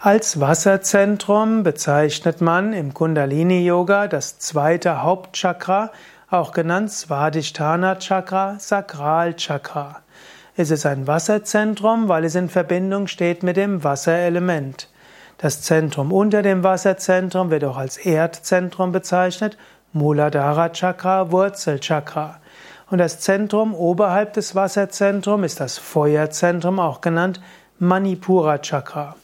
Als Wasserzentrum bezeichnet man im Kundalini Yoga das zweite Hauptchakra, auch genannt Svadhisthana Chakra, Sakralchakra. Es ist ein Wasserzentrum, weil es in Verbindung steht mit dem Wasserelement. Das Zentrum unter dem Wasserzentrum wird auch als Erdzentrum bezeichnet, Muladhara Chakra, Wurzelchakra. Und das Zentrum oberhalb des Wasserzentrums ist das Feuerzentrum, auch genannt Manipura Chakra.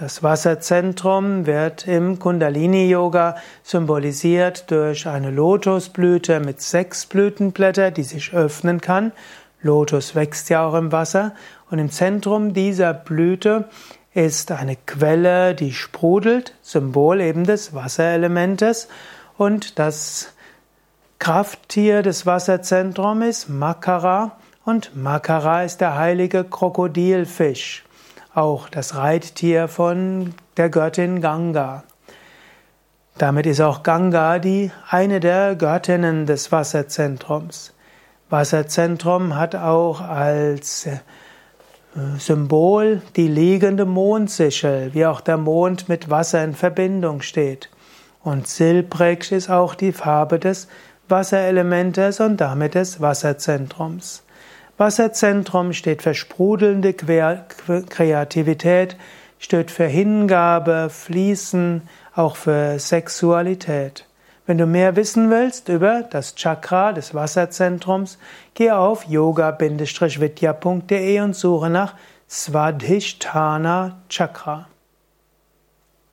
Das Wasserzentrum wird im Kundalini Yoga symbolisiert durch eine Lotusblüte mit sechs Blütenblätter, die sich öffnen kann. Lotus wächst ja auch im Wasser und im Zentrum dieser Blüte ist eine Quelle, die sprudelt, Symbol eben des Wasserelementes. Und das Krafttier des Wasserzentrums ist Makara. Und Makara ist der heilige Krokodilfisch, auch das Reittier von der Göttin Ganga. Damit ist auch Ganga die eine der Göttinnen des Wasserzentrums. Wasserzentrum hat auch als Symbol die liegende Mondsichel, wie auch der Mond mit Wasser in Verbindung steht. Und silbrig ist auch die Farbe des Wasserelementes und damit des Wasserzentrums. Wasserzentrum steht für sprudelnde Kreativität, steht für Hingabe, Fließen, auch für Sexualität. Wenn du mehr wissen willst über das Chakra des Wasserzentrums, geh auf yoga-vidya.de und suche nach Svadhisthana Chakra.